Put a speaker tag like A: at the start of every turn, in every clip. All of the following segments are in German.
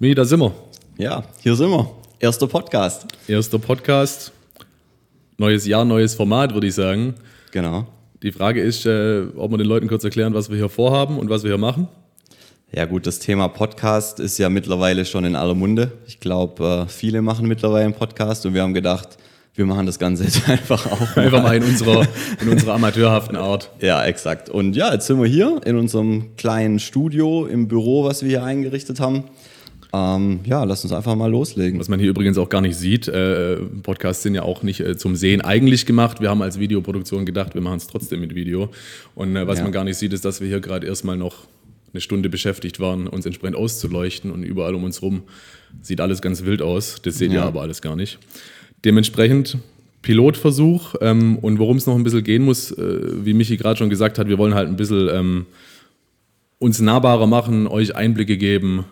A: Wie, da sind wir.
B: Ja, hier sind wir. Erster Podcast.
A: Erster Podcast. Neues Jahr, neues Format, würde ich sagen.
B: Genau.
A: Die Frage ist, äh, ob wir den Leuten kurz erklären, was wir hier vorhaben und was wir hier machen.
B: Ja gut, das Thema Podcast ist ja mittlerweile schon in aller Munde. Ich glaube, äh, viele machen mittlerweile einen Podcast und wir haben gedacht, wir machen das Ganze jetzt einfach auch.
A: Mal. Einfach mal in unserer, in unserer amateurhaften Art.
B: Ja, exakt. Und ja, jetzt sind wir hier in unserem kleinen Studio im Büro, was wir hier eingerichtet haben. Ähm, ja, lass uns einfach mal loslegen.
A: Was man hier übrigens auch gar nicht sieht, äh, Podcasts sind ja auch nicht äh, zum Sehen eigentlich gemacht. Wir haben als Videoproduktion gedacht, wir machen es trotzdem mit Video. Und äh, was ja. man gar nicht sieht, ist, dass wir hier gerade erstmal noch eine Stunde beschäftigt waren, uns entsprechend auszuleuchten und überall um uns rum sieht alles ganz wild aus. Das seht ja. ihr aber alles gar nicht. Dementsprechend Pilotversuch ähm, und worum es noch ein bisschen gehen muss, äh, wie Michi gerade schon gesagt hat, wir wollen halt ein bisschen ähm, uns nahbarer machen, euch Einblicke geben,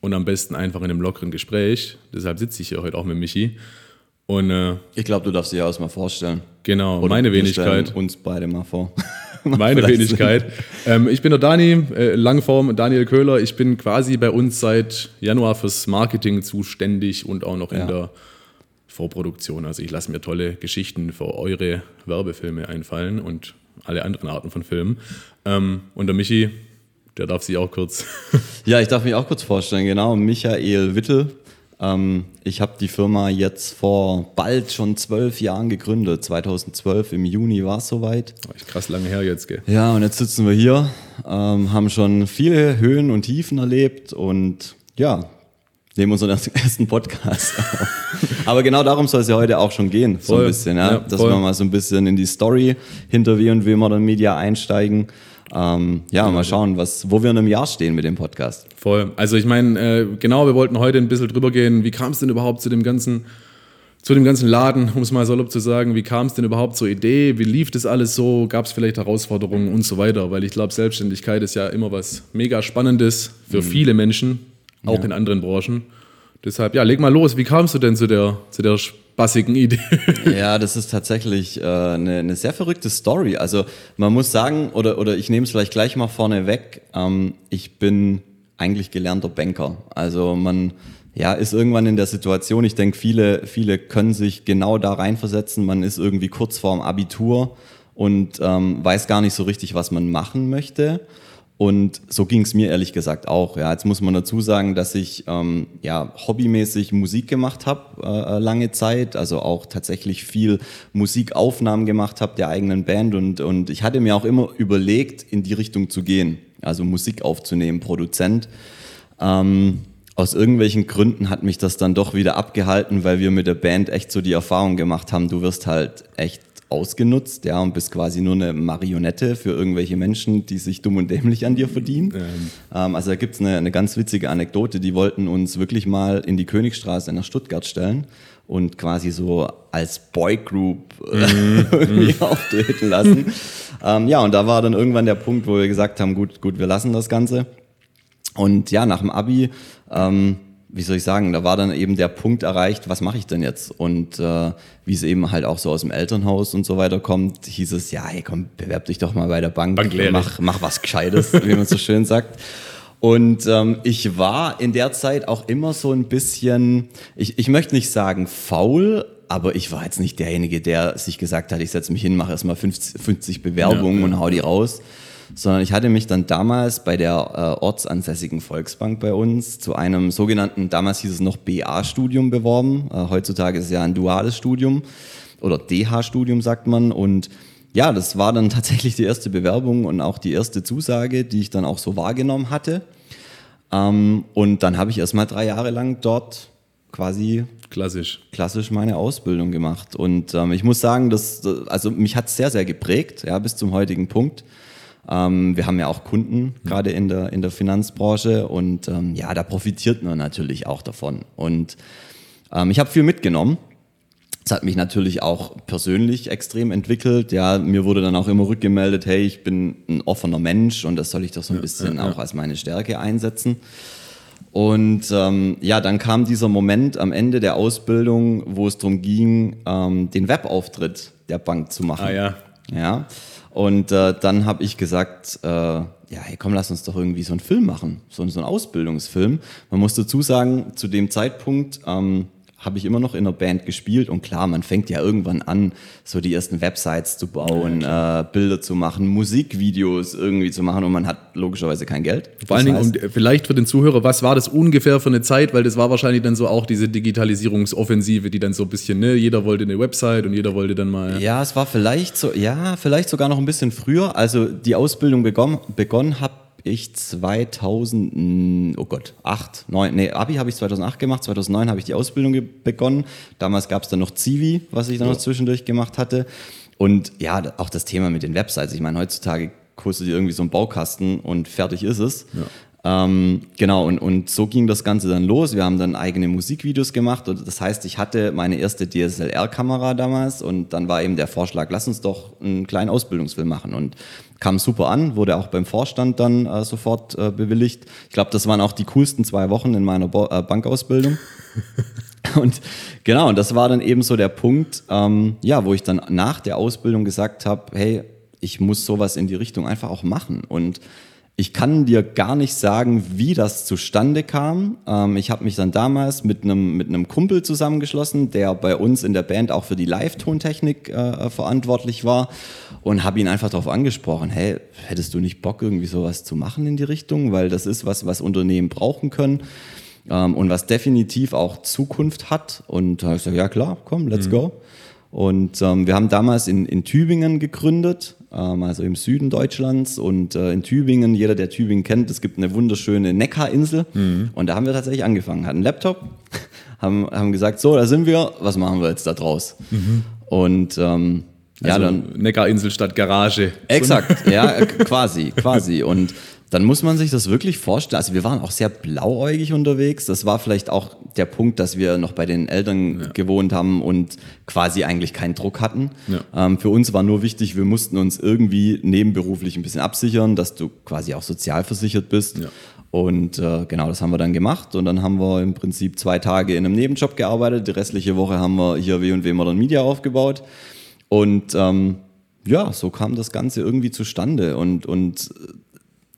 A: und am besten einfach in einem lockeren Gespräch. Deshalb sitze ich hier heute auch mit Michi. Und, äh,
B: ich glaube, du darfst dich auch mal vorstellen.
A: Genau, Oder meine Wenigkeit.
B: Uns beide mal vor.
A: meine Wenigkeit. Ähm, ich bin der Dani, äh, Langform Daniel Köhler. Ich bin quasi bei uns seit Januar fürs Marketing zuständig und auch noch in ja. der Vorproduktion. Also ich lasse mir tolle Geschichten für eure Werbefilme einfallen und alle anderen Arten von Filmen. Ähm, und der Michi der darf sich auch kurz.
B: ja, ich darf mich auch kurz vorstellen, genau. Michael Wittel. Ähm, ich habe die Firma jetzt vor bald schon zwölf Jahren gegründet. 2012 im Juni war es soweit.
A: krass lange her jetzt, gell?
B: Ja, und jetzt sitzen wir hier, ähm, haben schon viele Höhen und Tiefen erlebt und ja, nehmen unseren ersten Podcast auf. Aber genau darum soll es ja heute auch schon gehen, so ein bisschen, ja? ja dass wir mal so ein bisschen in die Story hinter wie und wie Modern Media einsteigen ähm, ja, mal also schauen, was, wo wir in einem Jahr stehen mit dem Podcast.
A: Voll. Also ich meine, äh, genau, wir wollten heute ein bisschen drüber gehen, wie kam es denn überhaupt zu dem ganzen, zu dem ganzen Laden, um es mal salopp zu sagen, wie kam es denn überhaupt zur Idee, wie lief das alles so, gab es vielleicht Herausforderungen und so weiter, weil ich glaube, Selbstständigkeit ist ja immer was mega Spannendes für mhm. viele Menschen, auch ja. in anderen Branchen. Deshalb, ja, leg mal los, wie kamst du denn zu der, zu der spaßigen Idee.
B: ja, das ist tatsächlich äh, eine, eine, sehr verrückte Story. Also man muss sagen, oder, oder ich nehme es vielleicht gleich mal vorne weg, ähm, ich bin eigentlich gelernter Banker. Also man ja, ist irgendwann in der Situation, ich denke, viele, viele können sich genau da reinversetzen, man ist irgendwie kurz vorm Abitur und ähm, weiß gar nicht so richtig, was man machen möchte. Und so ging es mir ehrlich gesagt auch. Ja, jetzt muss man dazu sagen, dass ich ähm, ja hobbymäßig Musik gemacht habe äh, äh, lange Zeit, also auch tatsächlich viel Musikaufnahmen gemacht habe der eigenen Band und und ich hatte mir auch immer überlegt, in die Richtung zu gehen, also Musik aufzunehmen, Produzent. Ähm, aus irgendwelchen Gründen hat mich das dann doch wieder abgehalten, weil wir mit der Band echt so die Erfahrung gemacht haben, du wirst halt echt ausgenutzt, ja, und bist quasi nur eine Marionette für irgendwelche Menschen, die sich dumm und dämlich an dir verdienen. Ähm. Ähm, also da gibt's eine, eine ganz witzige Anekdote, die wollten uns wirklich mal in die Königstraße nach Stuttgart stellen und quasi so als Boygroup mm, irgendwie mm. auftreten lassen. ähm, ja, und da war dann irgendwann der Punkt, wo wir gesagt haben, gut, gut, wir lassen das Ganze. Und ja, nach dem Abi ähm, wie soll ich sagen, da war dann eben der Punkt erreicht, was mache ich denn jetzt? Und äh, wie es eben halt auch so aus dem Elternhaus und so weiter kommt, hieß es, ja, hey, komm, bewerb dich doch mal bei der Bank, mach, mach was Gescheites, wie man so schön sagt. Und ähm, ich war in der Zeit auch immer so ein bisschen, ich, ich möchte nicht sagen faul, aber ich war jetzt nicht derjenige, der sich gesagt hat, ich setze mich hin, mache erstmal 50, 50 Bewerbungen ja, ja. und hau die raus sondern ich hatte mich dann damals bei der äh, ortsansässigen Volksbank bei uns zu einem sogenannten, damals hieß es noch BA-Studium beworben. Äh, heutzutage ist es ja ein duales Studium oder DH-Studium sagt man und ja, das war dann tatsächlich die erste Bewerbung und auch die erste Zusage, die ich dann auch so wahrgenommen hatte. Ähm, und dann habe ich erstmal drei Jahre lang dort quasi
A: klassisch
B: klassisch meine Ausbildung gemacht und ähm, ich muss sagen, dass also mich hat sehr sehr geprägt, ja bis zum heutigen Punkt. Ähm, wir haben ja auch Kunden, gerade in der, in der Finanzbranche und ähm, ja, da profitiert man natürlich auch davon. Und ähm, ich habe viel mitgenommen. Das hat mich natürlich auch persönlich extrem entwickelt. Ja, mir wurde dann auch immer rückgemeldet, hey, ich bin ein offener Mensch und das soll ich doch so ein bisschen ja, ja, ja. auch als meine Stärke einsetzen. Und ähm, ja, dann kam dieser Moment am Ende der Ausbildung, wo es darum ging, ähm, den Webauftritt der Bank zu machen.
A: Ah ja.
B: Ja. Und äh, dann habe ich gesagt, äh, ja, hey, komm, lass uns doch irgendwie so einen Film machen, so, so einen Ausbildungsfilm. Man muss dazu sagen, zu dem Zeitpunkt ähm, habe ich immer noch in der Band gespielt und klar, man fängt ja irgendwann an, so die ersten Websites zu bauen, ja, äh, Bilder zu machen, Musikvideos irgendwie zu machen und man hat logischerweise kein Geld.
A: Vor allen Dingen, und vielleicht für den Zuhörer, was war das ungefähr für eine Zeit, weil das war wahrscheinlich dann so auch diese Digitalisierungsoffensive, die dann so ein bisschen, ne, jeder wollte eine Website und jeder wollte dann mal.
B: Ja, es war vielleicht so, ja, vielleicht sogar noch ein bisschen früher. Also die Ausbildung begonnen, begonnen habe ich 2000, oh Gott, 8, 9, nee, Abi habe ich 2008 gemacht, 2009 habe ich die Ausbildung begonnen. Damals gab es dann noch Zivi, was ich dann ja. noch zwischendurch gemacht hatte. Und ja, auch das Thema mit den Websites. Ich meine, heutzutage kostet ihr irgendwie so einen Baukasten und fertig ist es. Ja. Ähm, genau, und, und so ging das Ganze dann los. Wir haben dann eigene Musikvideos gemacht. Und das heißt, ich hatte meine erste DSLR-Kamera damals und dann war eben der Vorschlag, lass uns doch einen kleinen Ausbildungsfilm machen. Und kam super an, wurde auch beim Vorstand dann äh, sofort äh, bewilligt. Ich glaube, das waren auch die coolsten zwei Wochen in meiner Bo äh, Bankausbildung. und genau, und das war dann eben so der Punkt, ähm, ja, wo ich dann nach der Ausbildung gesagt habe, hey, ich muss sowas in die Richtung einfach auch machen. Und ich kann dir gar nicht sagen, wie das zustande kam. Ähm, ich habe mich dann damals mit einem mit einem Kumpel zusammengeschlossen, der bei uns in der Band auch für die Live-Tontechnik äh, verantwortlich war und habe ihn einfach darauf angesprochen, hey, hättest du nicht Bock irgendwie sowas zu machen in die Richtung, weil das ist was, was Unternehmen brauchen können ähm, und was definitiv auch Zukunft hat. Und da habe ich gesagt, ja klar, komm, let's mhm. go. Und ähm, wir haben damals in, in Tübingen gegründet also im Süden Deutschlands. Und äh, in Tübingen, jeder, der Tübingen kennt, es gibt eine wunderschöne Neckarinsel. Mhm. Und da haben wir tatsächlich angefangen, hatten einen Laptop, haben, haben gesagt, so, da sind wir, was machen wir jetzt da draus? Mhm. Und ähm,
A: also ja, dann. Neckarinsel statt Garage.
B: Exakt, ja, quasi, quasi. Und dann muss man sich das wirklich vorstellen. Also wir waren auch sehr blauäugig unterwegs. Das war vielleicht auch der Punkt, dass wir noch bei den Eltern ja. gewohnt haben und quasi eigentlich keinen Druck hatten. Ja. Ähm, für uns war nur wichtig, wir mussten uns irgendwie nebenberuflich ein bisschen absichern, dass du quasi auch sozialversichert bist. Ja. Und äh, genau, das haben wir dann gemacht. Und dann haben wir im Prinzip zwei Tage in einem Nebenjob gearbeitet. Die restliche Woche haben wir hier W&W Modern Media aufgebaut. Und ähm, ja, so kam das Ganze irgendwie zustande. Und, und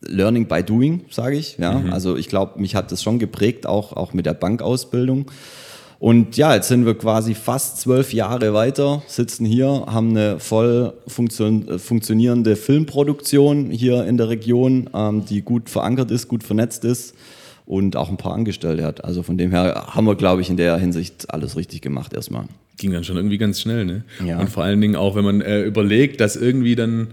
B: Learning by Doing, sage ich. Ja? Mhm. Also ich glaube, mich hat das schon geprägt, auch, auch mit der Bankausbildung. Und ja, jetzt sind wir quasi fast zwölf Jahre weiter, sitzen hier, haben eine voll funktion funktionierende Filmproduktion hier in der Region, ähm, die gut verankert ist, gut vernetzt ist und auch ein paar Angestellte hat. Also von dem her haben wir, glaube ich, in der Hinsicht alles richtig gemacht erstmal.
A: Ging dann schon irgendwie ganz schnell, ne? Ja. Und vor allen Dingen auch, wenn man äh, überlegt, dass irgendwie dann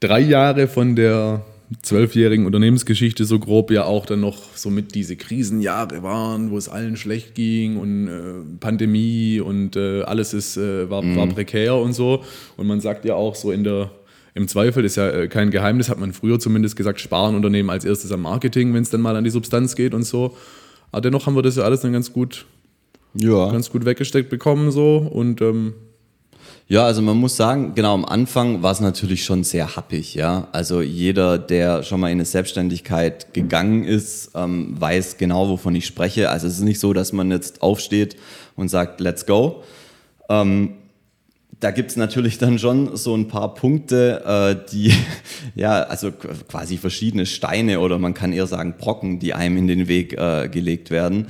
A: drei Jahre von der zwölfjährigen Unternehmensgeschichte so grob ja auch dann noch so mit diese Krisenjahre waren, wo es allen schlecht ging und äh, Pandemie und äh, alles ist, äh, war, mhm. war prekär und so. Und man sagt ja auch so in der, im Zweifel ist ja äh, kein Geheimnis, hat man früher zumindest gesagt, sparen Unternehmen als erstes am Marketing, wenn es dann mal an die Substanz geht und so. Aber dennoch haben wir das ja alles dann ganz gut, ja. ganz gut weggesteckt bekommen so und ähm,
B: ja, also man muss sagen, genau am Anfang war es natürlich schon sehr happig, ja. Also jeder, der schon mal in eine Selbstständigkeit gegangen ist, ähm, weiß genau, wovon ich spreche. Also es ist nicht so, dass man jetzt aufsteht und sagt, let's go. Ähm, da gibt's natürlich dann schon so ein paar Punkte, äh, die, ja, also quasi verschiedene Steine oder man kann eher sagen Brocken, die einem in den Weg äh, gelegt werden.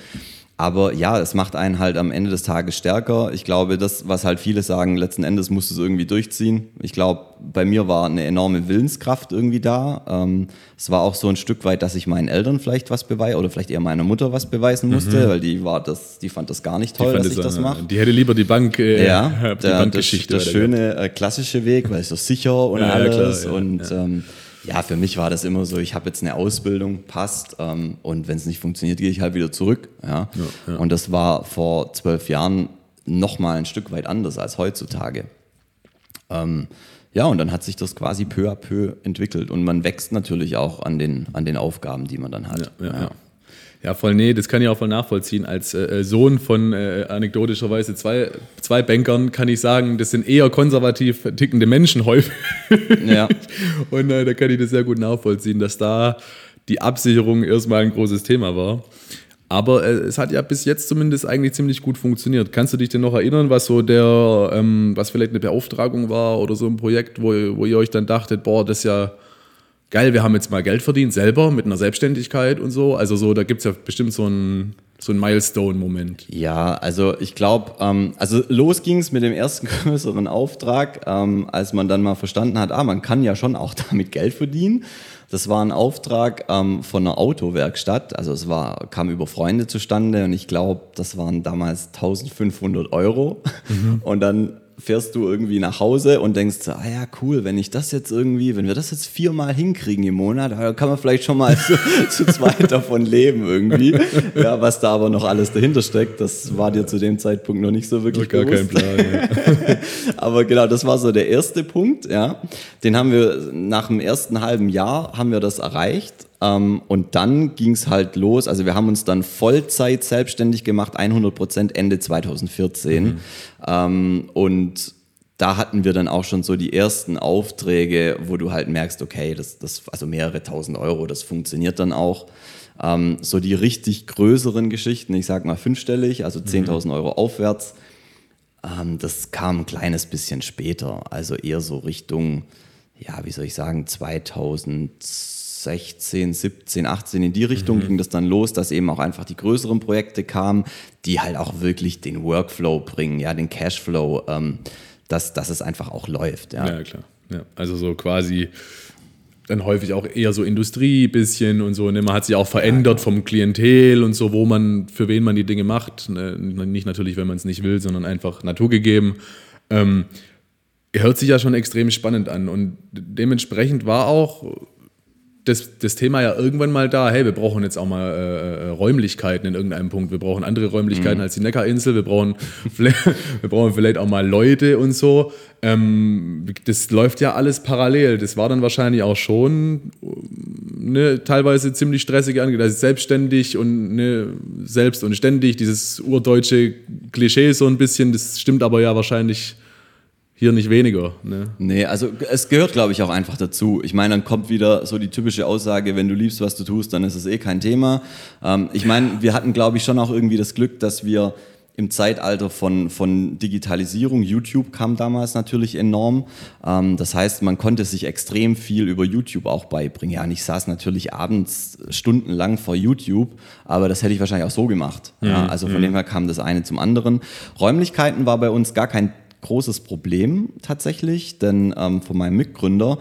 B: Aber ja, es macht einen halt am Ende des Tages stärker. Ich glaube, das, was halt viele sagen, letzten Endes musst du es irgendwie durchziehen. Ich glaube, bei mir war eine enorme Willenskraft irgendwie da. Ähm, es war auch so ein Stück weit, dass ich meinen Eltern vielleicht was beweise oder vielleicht eher meiner Mutter was beweisen musste, mhm. weil die war das, die fand das gar nicht toll, dass ich das mache.
A: Die hätte lieber die Bank,
B: äh, ja, die der, Bankgeschichte. Der, der schöne äh, klassische Weg, weil es so sicher und ja, alles. Klar, ja, und ja. Ähm, ja, für mich war das immer so, ich habe jetzt eine Ausbildung, passt ähm, und wenn es nicht funktioniert, gehe ich halt wieder zurück. Ja? ja, ja. Und das war vor zwölf Jahren nochmal ein Stück weit anders als heutzutage. Ähm, ja, und dann hat sich das quasi peu à peu entwickelt und man wächst natürlich auch an den, an den Aufgaben, die man dann hat.
A: Ja, ja, ja. Ja, voll, nee, das kann ich auch voll nachvollziehen. Als äh, äh, Sohn von äh, anekdotischerweise zwei, zwei Bankern kann ich sagen, das sind eher konservativ tickende Menschen häufig. Ja. Und äh, da kann ich das sehr gut nachvollziehen, dass da die Absicherung erstmal ein großes Thema war. Aber äh, es hat ja bis jetzt zumindest eigentlich ziemlich gut funktioniert. Kannst du dich denn noch erinnern, was so der, ähm, was vielleicht eine Beauftragung war oder so ein Projekt, wo, wo ihr euch dann dachtet, boah, das ist ja geil, wir haben jetzt mal Geld verdient, selber mit einer Selbstständigkeit und so. Also so, da gibt es ja bestimmt so ein so ein Milestone-Moment.
B: Ja, also ich glaube, ähm, also los ging es mit dem ersten größeren Auftrag, ähm, als man dann mal verstanden hat, ah, man kann ja schon auch damit Geld verdienen. Das war ein Auftrag ähm, von einer Autowerkstatt. Also es war, kam über Freunde zustande und ich glaube, das waren damals 1500 Euro. Mhm. Und dann fährst du irgendwie nach Hause und denkst, so, ah ja, cool, wenn ich das jetzt irgendwie, wenn wir das jetzt viermal hinkriegen im Monat, kann man vielleicht schon mal zu, zu zweit davon leben irgendwie. Ja, was da aber noch alles dahinter steckt, das war dir zu dem Zeitpunkt noch nicht so wirklich
A: gar bewusst. kein Plan. Ja.
B: aber genau, das war so der erste Punkt, ja. Den haben wir nach dem ersten halben Jahr haben wir das erreicht ähm, und dann ging es halt los. Also wir haben uns dann Vollzeit selbstständig gemacht, 100 Prozent Ende 2014. Mhm. Ähm, und da hatten wir dann auch schon so die ersten Aufträge, wo du halt merkst, okay, das, das also mehrere tausend Euro, das funktioniert dann auch. Ähm, so die richtig größeren Geschichten, ich sag mal fünfstellig, also 10.000 mhm. Euro aufwärts, ähm, das kam ein kleines bisschen später, also eher so Richtung, ja, wie soll ich sagen, 2000 16, 17, 18 in die Richtung mhm. ging das dann los, dass eben auch einfach die größeren Projekte kamen, die halt auch wirklich den Workflow bringen, ja, den Cashflow, ähm, dass, dass es einfach auch läuft. Ja,
A: ja klar. Ja, also so quasi dann häufig auch eher so Industrie bisschen und so. Ne? Man hat sich auch verändert vom Klientel und so, wo man, für wen man die Dinge macht. Ne? Nicht natürlich, wenn man es nicht will, sondern einfach naturgegeben. Ähm, hört sich ja schon extrem spannend an und dementsprechend war auch das, das Thema ja irgendwann mal da, hey, wir brauchen jetzt auch mal äh, äh Räumlichkeiten in irgendeinem Punkt. Wir brauchen andere Räumlichkeiten mhm. als die Neckarinsel. Wir brauchen, wir brauchen vielleicht auch mal Leute und so. Ähm, das läuft ja alles parallel. Das war dann wahrscheinlich auch schon ne, teilweise ziemlich stressige Angelegenheit. Also selbstständig und ne, selbst und ständig. Dieses urdeutsche Klischee so ein bisschen, das stimmt aber ja wahrscheinlich hier nicht weniger. Ne?
B: Nee, also es gehört, glaube ich, auch einfach dazu. Ich meine, dann kommt wieder so die typische Aussage, wenn du liebst, was du tust, dann ist es eh kein Thema. Ähm, ich meine, wir hatten, glaube ich, schon auch irgendwie das Glück, dass wir im Zeitalter von, von Digitalisierung, YouTube kam damals natürlich enorm. Ähm, das heißt, man konnte sich extrem viel über YouTube auch beibringen. Ja, und ich saß natürlich abends stundenlang vor YouTube, aber das hätte ich wahrscheinlich auch so gemacht. Mhm. Ja, also von mhm. dem her kam das eine zum anderen. Räumlichkeiten war bei uns gar kein großes Problem tatsächlich, denn ähm, von meinem Mitgründer,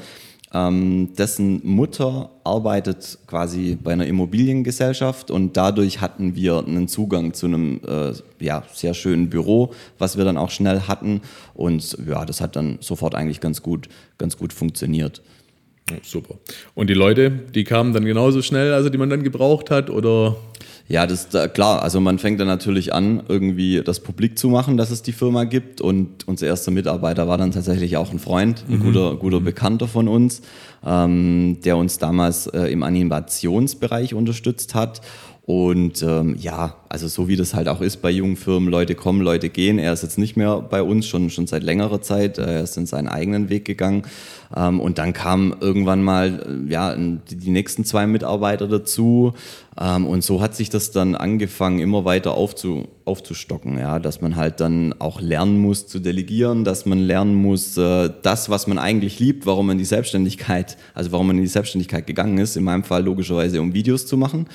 B: ähm, dessen Mutter arbeitet quasi bei einer Immobiliengesellschaft und dadurch hatten wir einen Zugang zu einem äh, ja, sehr schönen Büro, was wir dann auch schnell hatten und ja, das hat dann sofort eigentlich ganz gut, ganz gut funktioniert.
A: super. Und die Leute, die kamen dann genauso schnell, also die man dann gebraucht hat oder?
B: Ja, das ist klar. Also man fängt dann natürlich an, irgendwie das publik zu machen, dass es die Firma gibt. Und unser erster Mitarbeiter war dann tatsächlich auch ein Freund, ein mhm. guter, guter Bekannter von uns, ähm, der uns damals äh, im Animationsbereich unterstützt hat. Und ähm, ja, also so wie das halt auch ist bei jungen Firmen, Leute kommen, Leute gehen. Er ist jetzt nicht mehr bei uns, schon, schon seit längerer Zeit. Er ist in seinen eigenen Weg gegangen. Ähm, und dann kamen irgendwann mal äh, ja, die, die nächsten zwei Mitarbeiter dazu. Ähm, und so hat sich das dann angefangen, immer weiter aufzu, aufzustocken. Ja? Dass man halt dann auch lernen muss zu delegieren, dass man lernen muss, äh, das, was man eigentlich liebt, warum man die Selbstständigkeit, also warum man in die Selbstständigkeit gegangen ist, in meinem Fall logischerweise, um Videos zu machen.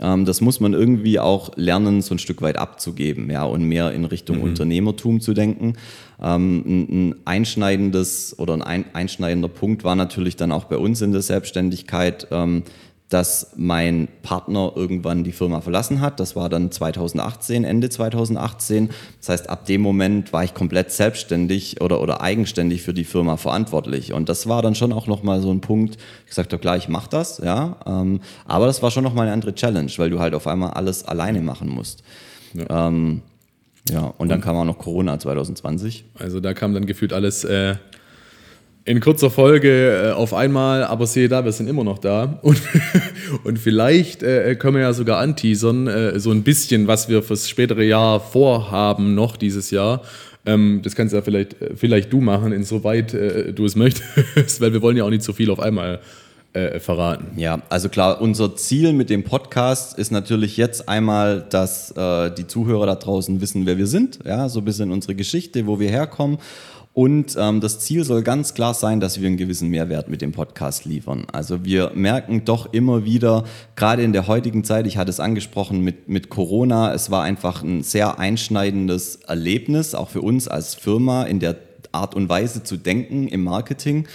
B: Ähm, das muss man irgendwie auch lernen, so ein Stück weit abzugeben ja, und mehr in Richtung mhm. Unternehmertum zu denken. Ähm, ein, einschneidendes oder ein einschneidender Punkt war natürlich dann auch bei uns in der Selbstständigkeit, ähm, dass mein Partner irgendwann die Firma verlassen hat. Das war dann 2018, Ende 2018. Das heißt, ab dem Moment war ich komplett selbstständig oder, oder eigenständig für die Firma verantwortlich. Und das war dann schon auch nochmal so ein Punkt, ich sagte, klar, ich mache das, ja. Ähm, aber das war schon nochmal eine andere Challenge, weil du halt auf einmal alles alleine machen musst. Ja. Ähm, ja, und dann kam auch noch Corona 2020.
A: Also da kam dann gefühlt alles äh, in kurzer Folge äh, auf einmal, aber sehe da, wir sind immer noch da. Und, und vielleicht äh, können wir ja sogar anteasern, äh, so ein bisschen, was wir fürs spätere Jahr vorhaben, noch dieses Jahr. Ähm, das kannst ja vielleicht, äh, vielleicht du machen, insoweit äh, du es möchtest, weil wir wollen ja auch nicht so viel auf einmal äh, verraten.
B: Ja, also klar, unser Ziel mit dem Podcast ist natürlich jetzt einmal, dass die Zuhörer da draußen wissen, wer wir sind, ja, so ein bisschen unsere Geschichte, wo wir herkommen Und ähm, das Ziel soll ganz klar sein, dass wir einen gewissen Mehrwert mit dem Podcast liefern. Also wir merken doch immer wieder, gerade in der heutigen Zeit, ich hatte es angesprochen mit, mit Corona, es war einfach ein sehr einschneidendes Erlebnis, auch für uns als Firma in der Art und Weise zu denken im Marketing.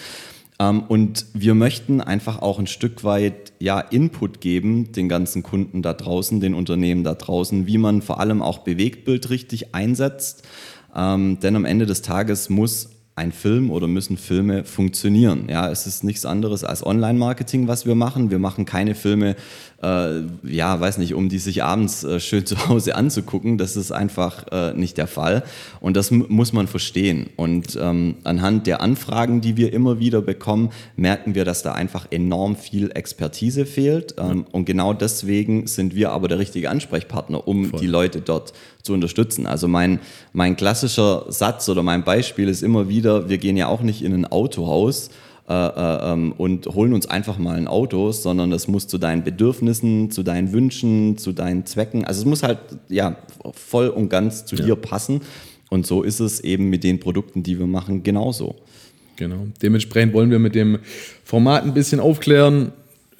B: Ähm, und wir möchten einfach auch ein Stück weit ja, Input geben, den ganzen Kunden da draußen, den Unternehmen da draußen, wie man vor allem auch Bewegtbild richtig einsetzt. Ähm, denn am Ende des Tages muss ein Film oder müssen Filme funktionieren. Ja, es ist nichts anderes als Online-Marketing, was wir machen. Wir machen keine Filme, äh, ja, weiß nicht, um die sich abends äh, schön zu Hause anzugucken. Das ist einfach äh, nicht der Fall. Und das muss man verstehen. Und ähm, anhand der Anfragen, die wir immer wieder bekommen, merken wir, dass da einfach enorm viel Expertise fehlt. Ähm. Und genau deswegen sind wir aber der richtige Ansprechpartner, um Voll. die Leute dort zu unterstützen. Also mein, mein klassischer Satz oder mein Beispiel ist immer wieder, wir gehen ja auch nicht in ein Autohaus, äh, äh, ähm, und holen uns einfach mal ein Auto, sondern es muss zu deinen Bedürfnissen, zu deinen Wünschen, zu deinen Zwecken, also es muss halt ja voll und ganz zu ja. dir passen. Und so ist es eben mit den Produkten, die wir machen, genauso.
A: Genau. Dementsprechend wollen wir mit dem Format ein bisschen aufklären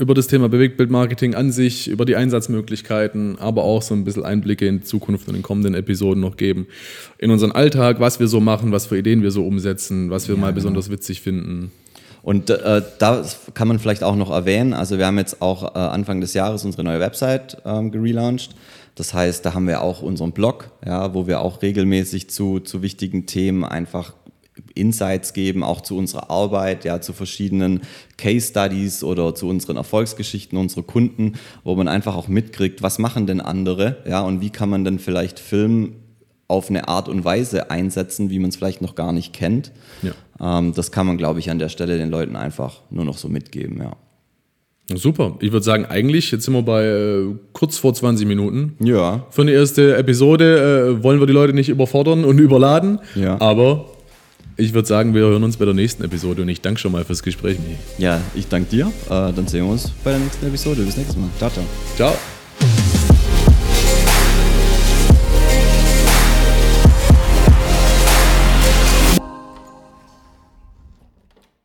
A: über das Thema Bewegtbildmarketing an sich, über die Einsatzmöglichkeiten, aber auch so ein bisschen Einblicke in Zukunft und in kommenden Episoden noch geben. In unseren Alltag, was wir so machen, was für Ideen wir so umsetzen, was wir ja, mal besonders witzig finden.
B: Und äh, da kann man vielleicht auch noch erwähnen, also wir haben jetzt auch äh, Anfang des Jahres unsere neue Website ähm, gelauncht. Das heißt, da haben wir auch unseren Blog, ja, wo wir auch regelmäßig zu, zu wichtigen Themen einfach Insights geben, auch zu unserer Arbeit, ja, zu verschiedenen Case Studies oder zu unseren Erfolgsgeschichten unserer Kunden, wo man einfach auch mitkriegt, was machen denn andere, ja, und wie kann man denn vielleicht Film auf eine Art und Weise einsetzen, wie man es vielleicht noch gar nicht kennt. Ja. Ähm, das kann man, glaube ich, an der Stelle den Leuten einfach nur noch so mitgeben, ja.
A: Super. Ich würde sagen, eigentlich, jetzt sind wir bei äh, kurz vor 20 Minuten.
B: Ja.
A: Für eine erste Episode äh, wollen wir die Leute nicht überfordern und überladen.
B: Ja.
A: Aber ich würde sagen, wir hören uns bei der nächsten Episode und ich danke schon mal fürs Gespräch.
B: Ja, ich danke dir. Äh, dann sehen wir uns bei der nächsten Episode. Bis nächstes Mal. Ciao, ciao.
A: Ciao.